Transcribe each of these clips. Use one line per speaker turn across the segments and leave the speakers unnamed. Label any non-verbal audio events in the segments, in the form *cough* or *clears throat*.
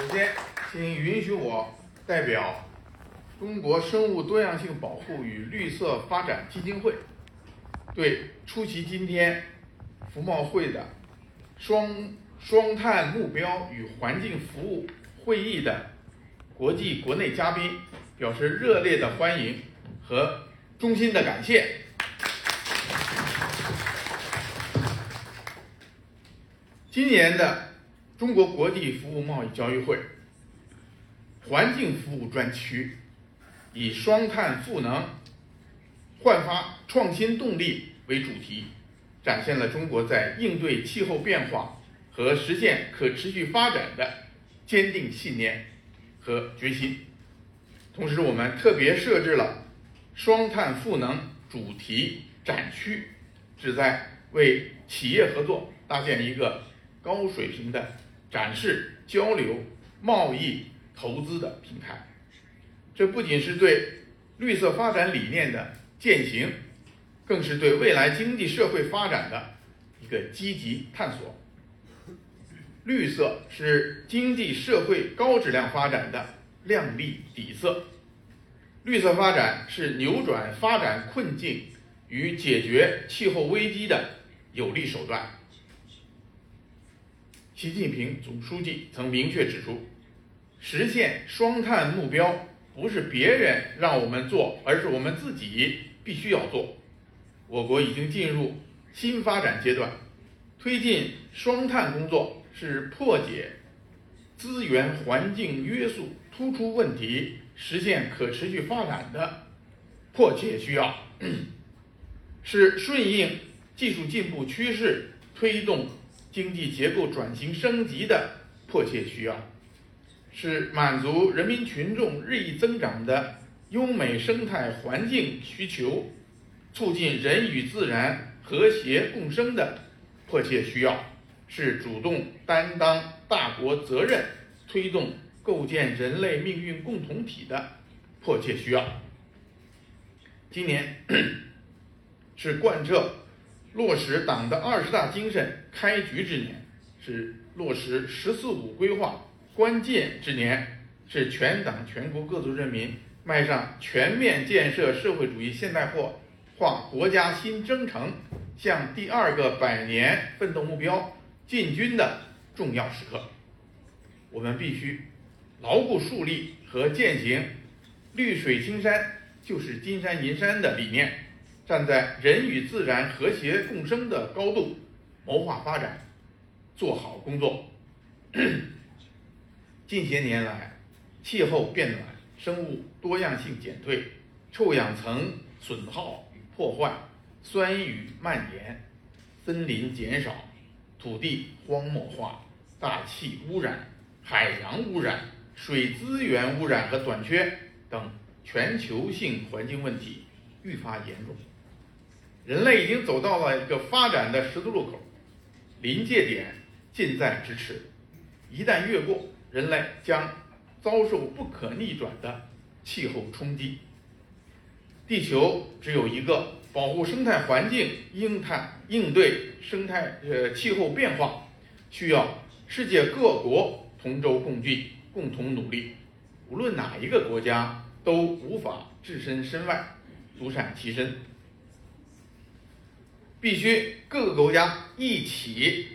首先，请允许我代表中国生物多样性保护与绿色发展基金会，对出席今天服贸会的双双碳目标与环境服务会议的国际国内嘉宾表示热烈的欢迎和衷心的感谢。今年的中国国际服务贸易交易会环境服务专区以“双碳赋能、焕发创新动力”为主题，展现了中国在应对气候变化和实现可持续发展的坚定信念和决心。同时，我们特别设置了“双碳赋能”主题展区，旨在为企业合作搭建一个。高水平的展示、交流、贸易、投资的平台，这不仅是对绿色发展理念的践行，更是对未来经济社会发展的一个积极探索。绿色是经济社会高质量发展的亮丽底色，绿色发展是扭转发展困境与解决气候危机的有力手段。习近平总书记曾明确指出，实现双碳目标不是别人让我们做，而是我们自己必须要做。我国已经进入新发展阶段，推进双碳工作是破解资源环境约束突出问题、实现可持续发展的迫切需要，*clears throat* 是顺应技术进步趋势推动。经济结构转型升级的迫切需要，是满足人民群众日益增长的优美生态环境需求，促进人与自然和谐共生的迫切需要，是主动担当大国责任、推动构建人类命运共同体的迫切需要。今年 *clears throat* 是贯彻。落实党的二十大精神开局之年，是落实“十四五”规划关键之年，是全党全国各族人民迈上全面建设社会主义现代化化国家新征程、向第二个百年奋斗目标进军的重要时刻。我们必须牢固树立和践行“绿水青山就是金山银山”的理念。站在人与自然和谐共生的高度谋划发展，做好工作。*clears throat* 近些年来，气候变暖、生物多样性减退、臭氧层损耗与破坏、酸雨蔓延、森林减少、土地荒漠化、大气污染、海洋污染、水资源污染和短缺等全球性环境问题愈发严重。人类已经走到了一个发展的十字路口，临界点近在咫尺，一旦越过，人类将遭受不可逆转的气候冲击。地球只有一个，保护生态环境、应态应对生态呃气候变化，需要世界各国同舟共济、共同努力。无论哪一个国家都无法置身身外、独善其身。必须各个国家一起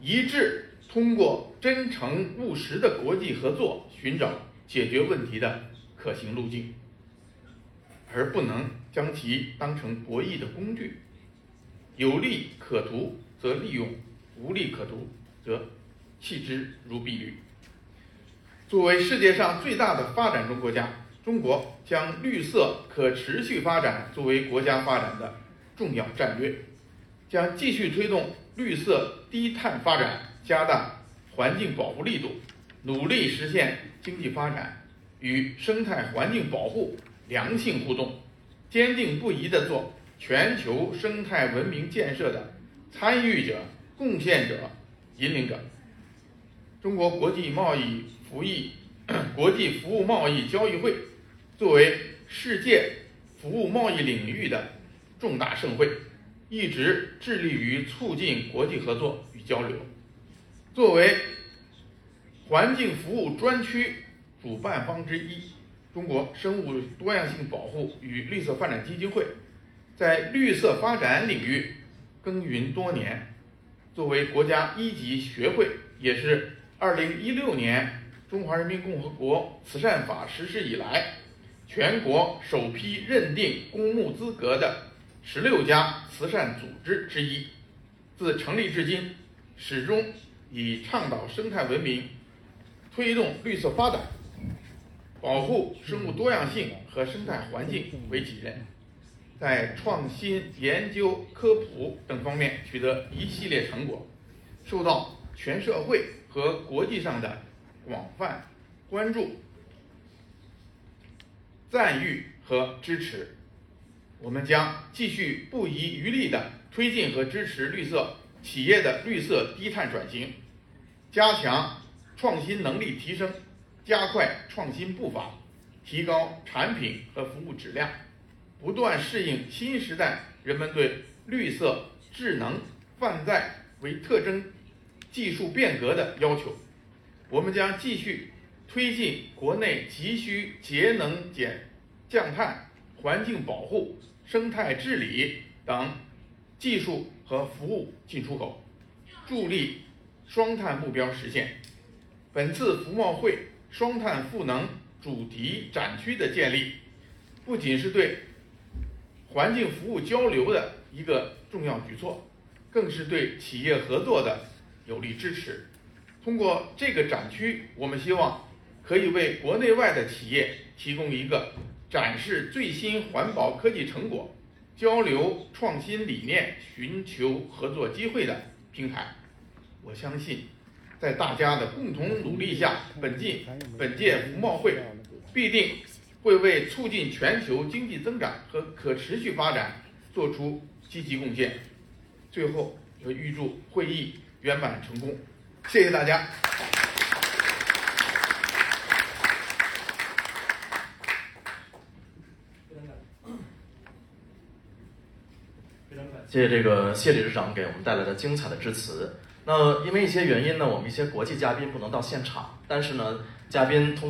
一致，通过真诚务实的国际合作，寻找解决问题的可行路径，而不能将其当成博弈的工具。有利可图则利用，无利可图则弃之如敝履。作为世界上最大的发展中国家，中国将绿色可持续发展作为国家发展的。重要战略将继续推动绿色低碳发展，加大环境保护力度，努力实现经济发展与生态环境保护良性互动，坚定不移地做全球生态文明建设的参与者、贡献者、引领者。中国国际贸易服役 *clears throat* 国际服务贸易交易会作为世界服务贸易领域的。重大盛会，一直致力于促进国际合作与交流。作为环境服务专区主办方之一，中国生物多样性保护与绿色发展基金会，在绿色发展领域耕耘多年。作为国家一级学会，也是2016年中华人民共和国慈善法实施以来，全国首批认定公募资格的十六家慈善组织之一。自成立至今，始终以倡导生态文明、推动绿色发展、保护生物多样性和生态环境为己任。在创新研究、科普等方面取得一系列成果，受到全社会和国际上的广泛关注、赞誉和支持。我们将继续不遗余力地推进和支持绿色企业的绿色低碳转型，加强创新能力提升，加快创新步伐，提高产品和服务质量。不断适应新时代人们对绿色、智能、泛在为特征技术变革的要求，我们将继续推进国内急需节能减降碳、环境保护、生态治理等技术和服务进出口，助力双碳目标实现。本次服贸会双碳赋能主题展区的建立，不仅是对环境服务交流的一个重要举措，更是对企业合作的有力支持。通过这个展区，我们希望可以为国内外的企业提供一个展示最新环保科技成果、交流创新理念、寻求合作机会的平台。我相信，在大家的共同努力下，本届本届服贸会必定。会为促进全球经济增长和可持续发展做出积极贡献。最后，预祝会议圆满成功，谢谢大家。
谢谢这个谢理事长给我们带来的精彩的致辞。那因为一些原因呢，我们一些国际嘉宾不能到现场，但是呢，嘉宾通。